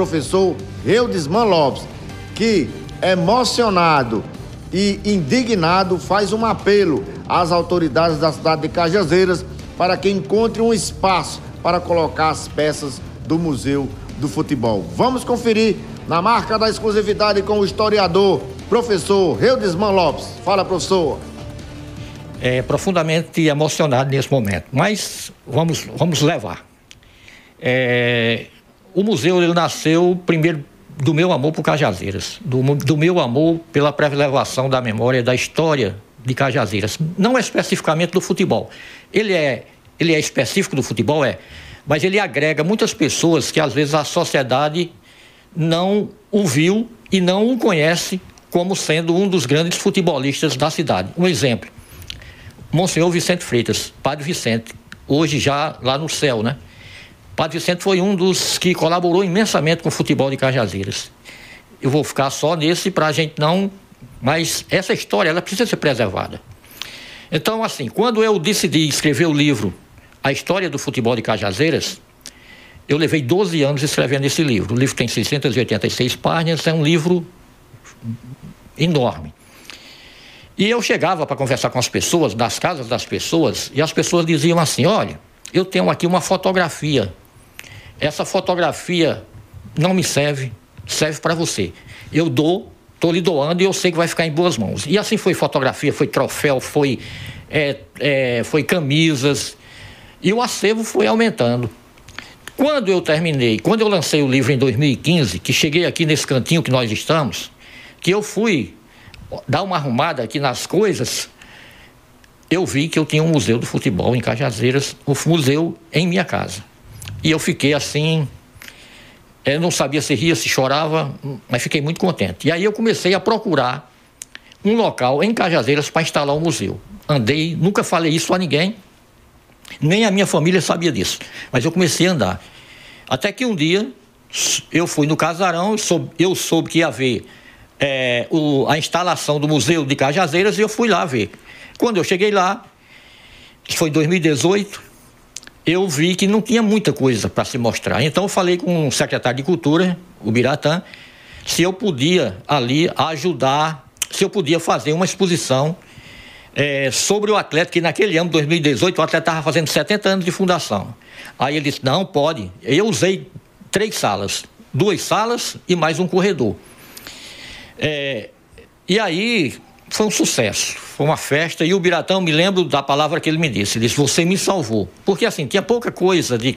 professor Reudisman Lopes, que, emocionado e indignado, faz um apelo às autoridades da cidade de Cajazeiras para que encontre um espaço para colocar as peças do Museu do Futebol. Vamos conferir na marca da exclusividade com o historiador, professor Reudisman Lopes. Fala, professor. É profundamente emocionado nesse momento, mas vamos, vamos levar. É, o museu ele nasceu primeiro do meu amor por Cajazeiras, do, do meu amor pela preservação da memória da história de Cajazeiras, não especificamente do futebol. Ele é, ele é específico do futebol, é, mas ele agrega muitas pessoas que às vezes a sociedade não o viu e não o conhece como sendo um dos grandes futebolistas da cidade. Um exemplo, Monsenhor Vicente Freitas, Padre Vicente, hoje já lá no céu, né? Padre Vicente foi um dos que colaborou imensamente com o futebol de Cajazeiras. Eu vou ficar só nesse para a gente não. Mas essa história ela precisa ser preservada. Então, assim, quando eu decidi escrever o livro A História do Futebol de Cajazeiras, eu levei 12 anos escrevendo esse livro. O livro tem 686 páginas, é um livro enorme. E eu chegava para conversar com as pessoas, nas casas das pessoas, e as pessoas diziam assim: olha, eu tenho aqui uma fotografia essa fotografia não me serve, serve para você. Eu dou, estou lhe doando e eu sei que vai ficar em boas mãos. E assim foi fotografia, foi troféu, foi, é, é, foi camisas. E o acervo foi aumentando. Quando eu terminei, quando eu lancei o livro em 2015, que cheguei aqui nesse cantinho que nós estamos, que eu fui dar uma arrumada aqui nas coisas, eu vi que eu tinha um museu do futebol em Cajazeiras, o museu em minha casa. E eu fiquei assim, eu não sabia se ria, se chorava, mas fiquei muito contente. E aí eu comecei a procurar um local em Cajazeiras para instalar um museu. Andei, nunca falei isso a ninguém, nem a minha família sabia disso. Mas eu comecei a andar. Até que um dia eu fui no casarão, soube, eu soube que ia haver é, o, a instalação do Museu de Cajazeiras e eu fui lá ver. Quando eu cheguei lá, foi em 2018, eu vi que não tinha muita coisa para se mostrar. Então eu falei com o secretário de Cultura, o Biratã, se eu podia ali ajudar, se eu podia fazer uma exposição é, sobre o atleta, que naquele ano, 2018, o atleta estava fazendo 70 anos de fundação. Aí ele disse, não, pode. Eu usei três salas, duas salas e mais um corredor. É, e aí foi um sucesso, foi uma festa e o Biratão, me lembro da palavra que ele me disse, ele disse, você me salvou. Porque assim, tinha pouca coisa de,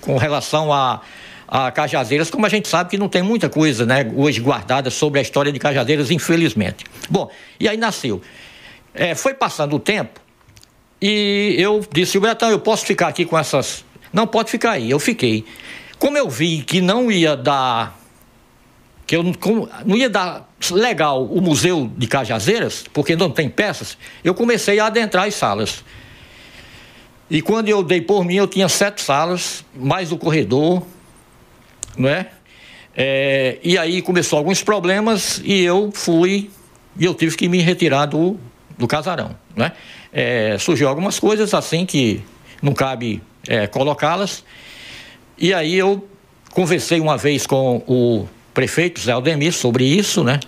com relação a, a Cajazeiras, como a gente sabe que não tem muita coisa né, hoje guardada sobre a história de Cajazeiras, infelizmente. Bom, e aí nasceu. É, foi passando o tempo e eu disse, Biratão, eu posso ficar aqui com essas... Não, pode ficar aí, eu fiquei. Como eu vi que não ia dar que eu não ia dar legal o museu de Cajazeiras, porque não tem peças, eu comecei a adentrar as salas. E quando eu dei por mim, eu tinha sete salas, mais o corredor, não é? é e aí começou alguns problemas e eu fui, e eu tive que me retirar do, do casarão, né? É, surgiu algumas coisas assim que não cabe é, colocá-las. E aí eu conversei uma vez com o prefeito Zé Aldemir sobre isso, né?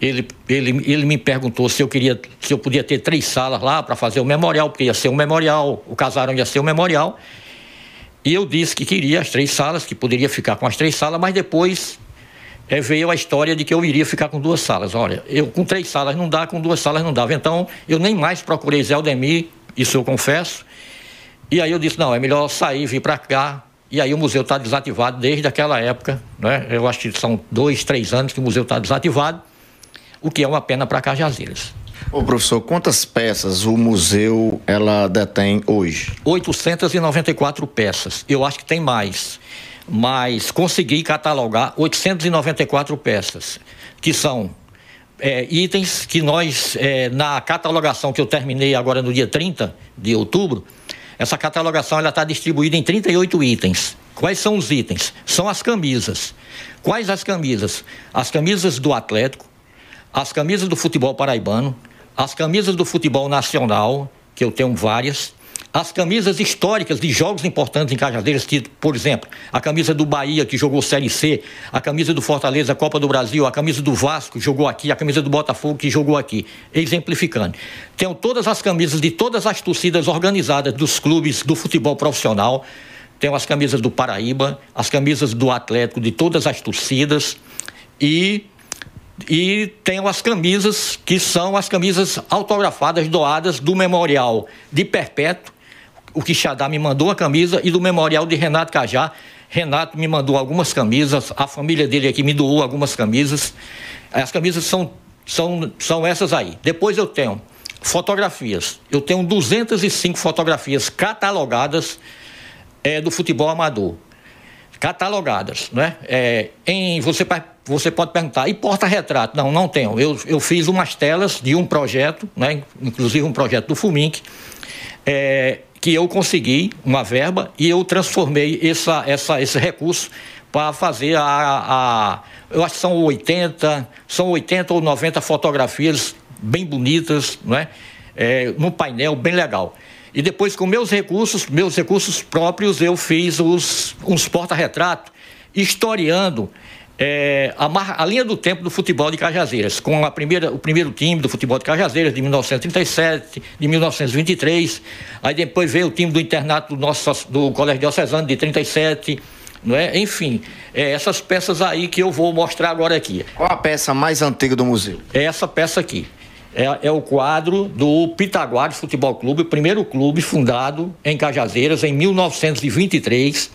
Ele, ele, ele me perguntou se eu queria, se eu podia ter três salas lá para fazer o memorial, porque ia ser um memorial, o casarão ia ser um memorial. E eu disse que queria as três salas, que poderia ficar com as três salas, mas depois é, veio a história de que eu iria ficar com duas salas. Olha, eu com três salas não dá, com duas salas não dava. Então, eu nem mais procurei Zé Aldemir, isso eu confesso. E aí eu disse, não, é melhor sair, vir para cá, e aí o museu está desativado desde aquela época, né? Eu acho que são dois, três anos que o museu está desativado, o que é uma pena para Cajazeiras. Ô professor, quantas peças o museu ela detém hoje? 894 peças. Eu acho que tem mais, mas consegui catalogar 894 peças, que são é, itens que nós, é, na catalogação que eu terminei agora no dia 30 de outubro, essa catalogação está distribuída em 38 itens. Quais são os itens? São as camisas. Quais as camisas? As camisas do Atlético, as camisas do futebol paraibano, as camisas do futebol nacional, que eu tenho várias, as camisas históricas de jogos importantes em Cajazeiras, que, por exemplo, a camisa do Bahia, que jogou Série C, a camisa do Fortaleza, Copa do Brasil, a camisa do Vasco, jogou aqui, a camisa do Botafogo, que jogou aqui, exemplificando. Tenho todas as camisas de todas as torcidas organizadas dos clubes do futebol profissional, tenho as camisas do Paraíba, as camisas do Atlético, de todas as torcidas, e e tenho as camisas que são as camisas autografadas doadas do Memorial de Perpétuo o Quixadá me mandou a camisa e do memorial de Renato Cajá. Renato me mandou algumas camisas, a família dele aqui me doou algumas camisas. As camisas são, são, são essas aí. Depois eu tenho fotografias. Eu tenho 205 fotografias catalogadas é, do futebol amador. Catalogadas, né? É, em, você, você pode perguntar, e porta-retrato? Não, não tenho. Eu, eu fiz umas telas de um projeto, né? inclusive um projeto do Fumink, é, que eu consegui uma verba e eu transformei essa, essa, esse recurso para fazer a, a, Eu acho que são 80, são 80 ou 90 fotografias bem bonitas, não é? é num painel bem legal. E depois, com meus recursos, meus recursos próprios, eu fiz os, uns porta-retratos historiando é, a, a, linha do tempo do futebol de Cajazeiras, com a primeira, o primeiro time do futebol de Cajazeiras, de 1937, de 1923. Aí depois veio o time do internato do, nosso, do Colégio Diocesano, de 37. Não é? Enfim, é essas peças aí que eu vou mostrar agora aqui. Qual a peça mais antiga do museu? É essa peça aqui. É, é o quadro do Pitaguares Futebol Clube, o primeiro clube fundado em Cajazeiras em 1923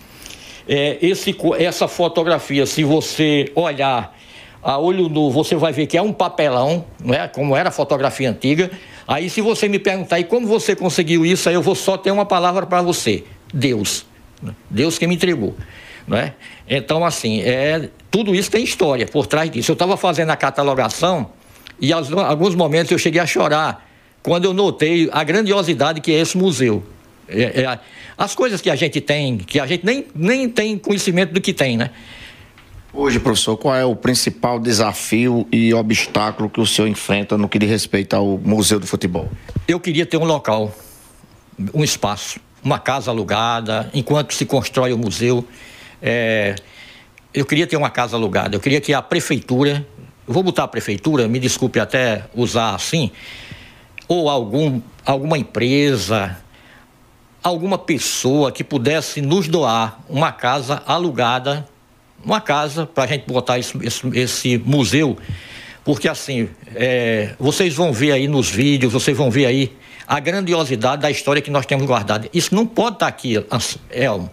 é, esse, essa fotografia, se você olhar a olho nu, você vai ver que é um papelão, não é? como era a fotografia antiga. Aí, se você me perguntar, e como você conseguiu isso, aí eu vou só ter uma palavra para você: Deus. Deus que me entregou. Não é? Então, assim, é, tudo isso tem história por trás disso. Eu estava fazendo a catalogação e, em alguns momentos, eu cheguei a chorar quando eu notei a grandiosidade que é esse museu. É, é, as coisas que a gente tem, que a gente nem, nem tem conhecimento do que tem, né? Hoje, professor, qual é o principal desafio e obstáculo que o senhor enfrenta no que diz respeito ao Museu do Futebol? Eu queria ter um local, um espaço, uma casa alugada, enquanto se constrói o museu. É, eu queria ter uma casa alugada, eu queria que a prefeitura, vou botar a prefeitura, me desculpe até usar assim, ou algum, alguma empresa, alguma pessoa que pudesse nos doar uma casa alugada, uma casa para a gente botar esse, esse, esse, museu, porque assim, é, vocês vão ver aí nos vídeos, vocês vão ver aí a grandiosidade da história que nós temos guardada. Isso não pode estar tá aqui, Elmo,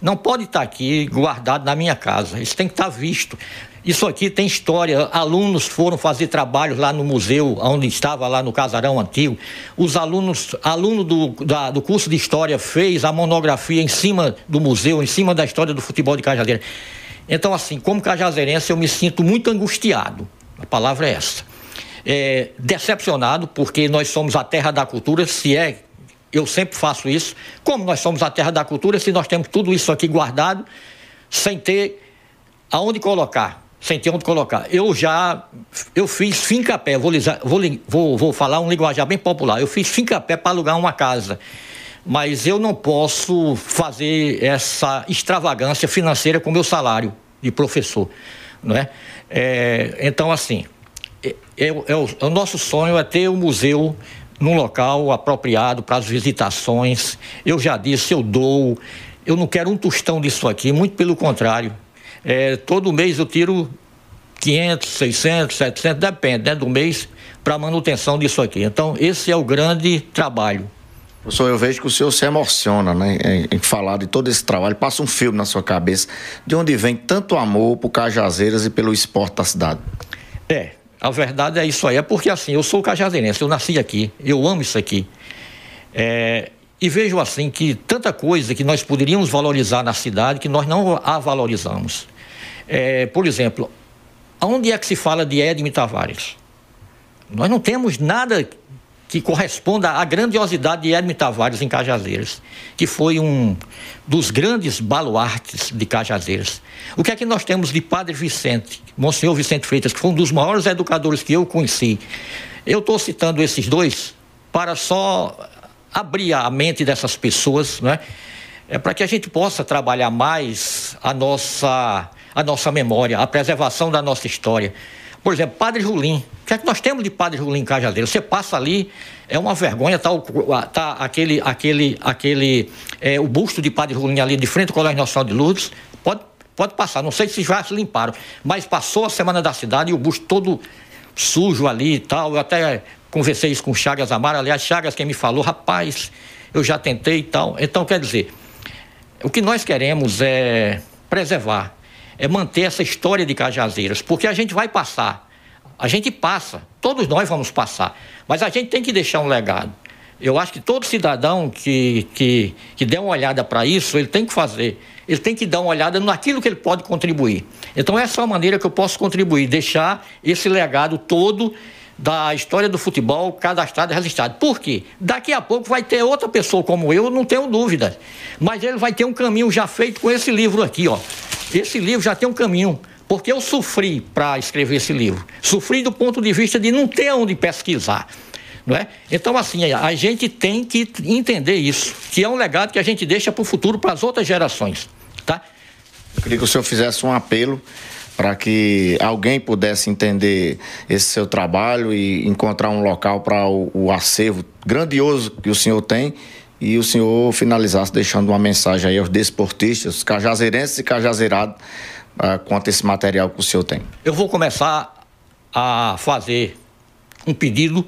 não pode estar tá aqui guardado na minha casa, isso tem que estar tá visto. Isso aqui tem história. Alunos foram fazer trabalhos lá no museu, onde estava lá no casarão antigo. Os alunos, aluno do, da, do curso de história fez a monografia em cima do museu, em cima da história do futebol de Cajazeira. Então, assim, como cajazeirense, eu me sinto muito angustiado. A palavra é essa. É, decepcionado, porque nós somos a terra da cultura, se é, eu sempre faço isso. Como nós somos a terra da cultura, se nós temos tudo isso aqui guardado, sem ter aonde colocar sem ter onde colocar. Eu já eu fiz fincapé, vou, vou, vou, vou falar um linguajar bem popular. Eu fiz fincapé para alugar uma casa. Mas eu não posso fazer essa extravagância financeira com meu salário de professor. Não é? é então, assim, é, é, é o, nosso sonho é ter um museu num local apropriado para as visitações. Eu já disse, eu dou. Eu não quero um tostão disso aqui, muito pelo contrário. É, todo mês eu tiro 500, 600, 700, depende né, do mês, para manutenção disso aqui. Então, esse é o grande trabalho. Professor, eu vejo que o senhor se emociona né, em, em, falar de todo esse trabalho, passa um filme na sua cabeça, de onde vem tanto amor por Cajazeiras e pelo esporte da cidade. É, a verdade é isso aí, é porque assim, eu sou cajazeirense, eu nasci aqui, eu amo isso aqui. É, e vejo assim que tanta coisa que nós poderíamos valorizar na cidade que nós não a valorizamos. É, por exemplo, onde é que se fala de Edme Tavares? Nós não temos nada que corresponda à grandiosidade de Edme Tavares em Cajazeiras, que foi um dos grandes baluartes de Cajazeiras. O que é que nós temos de Padre Vicente, Monsenhor Vicente Freitas, que foi um dos maiores educadores que eu conheci? Eu estou citando esses dois para só abrir a mente dessas pessoas, né? É para que a gente possa trabalhar mais a nossa, a nossa memória, a preservação da nossa história. Por exemplo, Padre Julim. O que é que nós temos de Padre Julim em Cajazeiro? Você passa ali, é uma vergonha, tá, tá aquele, aquele, aquele, é, o busto de Padre Julim ali de frente ao Colégio Nacional de Lourdes. Pode, pode passar, não sei se já se limparam, mas passou a Semana da Cidade e o busto todo sujo ali e tal. Eu até conversei isso com Chagas Amara, aliás, Chagas quem me falou, rapaz, eu já tentei e tal. Então, quer dizer, o que nós queremos é preservar é manter essa história de Cajazeiras, porque a gente vai passar, a gente passa, todos nós vamos passar, mas a gente tem que deixar um legado. Eu acho que todo cidadão que, que, que der uma olhada para isso, ele tem que fazer, ele tem que dar uma olhada naquilo que ele pode contribuir. Então, essa é a maneira que eu posso contribuir, deixar esse legado todo da história do futebol cadastrado e registrado. Por quê? Daqui a pouco vai ter outra pessoa como eu, não tenho dúvidas. Mas ele vai ter um caminho já feito com esse livro aqui, ó. Esse livro já tem um caminho. Porque eu sofri para escrever esse livro. Sofri do ponto de vista de não ter onde pesquisar. Não é? Então, assim, a gente tem que entender isso, que é um legado que a gente deixa para o futuro, para as outras gerações. Tá? Eu queria que o senhor fizesse um apelo para que alguém pudesse entender esse seu trabalho e encontrar um local para o, o, acervo grandioso que o senhor tem e o senhor finalizasse deixando uma mensagem aí aos desportistas, cajazeirenses e cajazeirados, uh, quanto a esse material que o senhor tem. Eu vou começar a fazer um pedido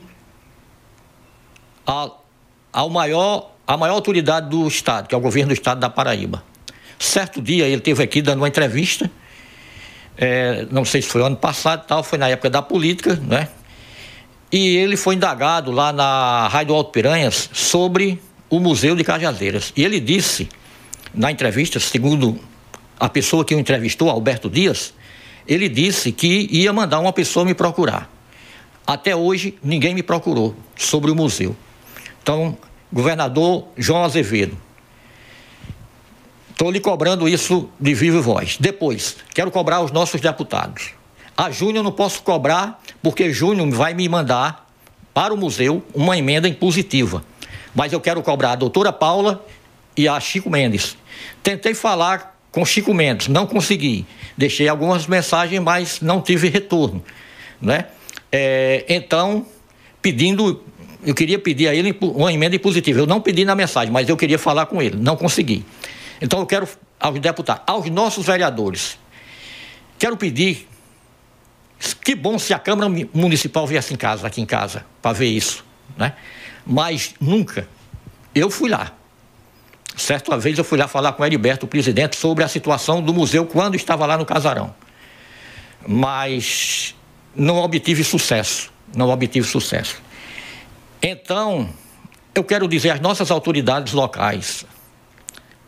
ao, ao maior, à maior autoridade do Estado, que é o governo do Estado da Paraíba. Certo dia ele teve aqui dando uma entrevista é, não sei se foi ano passado tal, foi na época da política, né? E ele foi indagado lá na Rádio Alto Piranhas sobre o Museu de Cajazeiras. E ele disse, na entrevista, segundo a pessoa que o entrevistou, Alberto Dias, ele disse que ia mandar uma pessoa me procurar. Até hoje, ninguém me procurou sobre o museu. Então, governador João Azevedo, Estou lhe cobrando isso de viva voz. Depois, quero cobrar os nossos deputados. A Júnior não posso cobrar, porque Júnior vai me mandar para o museu uma emenda impositiva. Mas eu quero cobrar a doutora Paula e a Chico Mendes. Tentei falar com Chico Mendes, não consegui. Deixei algumas mensagens, mas não tive retorno. Né? É, então, pedindo, eu queria pedir a ele uma emenda impositiva. Eu não pedi na mensagem, mas eu queria falar com ele, não consegui. Então eu quero aos deputados, aos nossos vereadores, quero pedir que bom se a Câmara Municipal viesse em casa, aqui em casa, para ver isso, né? Mas nunca. Eu fui lá. Certa vez eu fui lá falar com o Heriberto, o presidente, sobre a situação do museu quando estava lá no casarão. Mas não obtive sucesso. Não obtive sucesso. Então, eu quero dizer às nossas autoridades locais,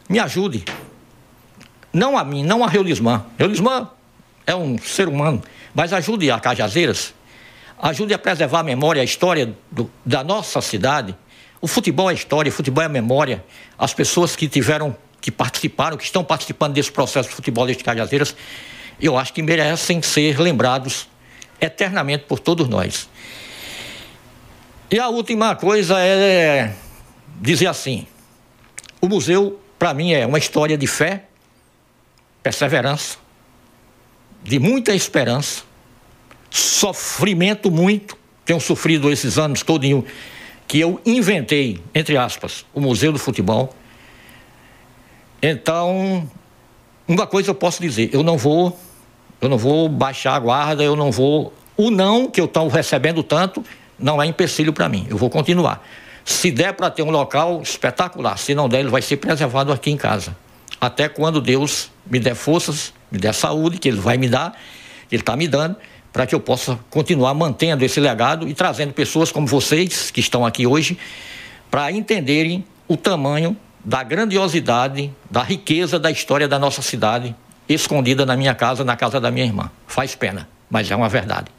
me ajude. Não a mim, não a Reulismã. Reulismã é um ser humano, mas ajude a Cajazeiras, ajude a preservar a memória, a história do, da nossa cidade. O futebol é história, o futebol é memória. As pessoas que tiveram, que participaram, que estão participando desse processo de futebol de Cajazeiras, eu acho que merecem ser lembrados eternamente por todos nós. E a última coisa é dizer assim: o museu para mim é uma história de fé, perseverança, de muita esperança, sofrimento muito. Tenho sofrido esses anos todinho que eu inventei, entre aspas, o Museu do Futebol. Então, uma coisa eu posso dizer, eu não vou, eu não vou baixar a guarda, eu não vou. O não que eu estou recebendo tanto não é empecilho para mim. Eu vou continuar. Se der para ter um local espetacular, se não der, ele vai ser preservado aqui em casa. Até quando Deus me der forças, me der saúde, que Ele vai me dar, Ele está me dando, para que eu possa continuar mantendo esse legado e trazendo pessoas como vocês, que estão aqui hoje, para entenderem o tamanho da grandiosidade, da riqueza da história da nossa cidade, escondida na minha casa, na casa da minha irmã. Faz pena, mas é uma verdade.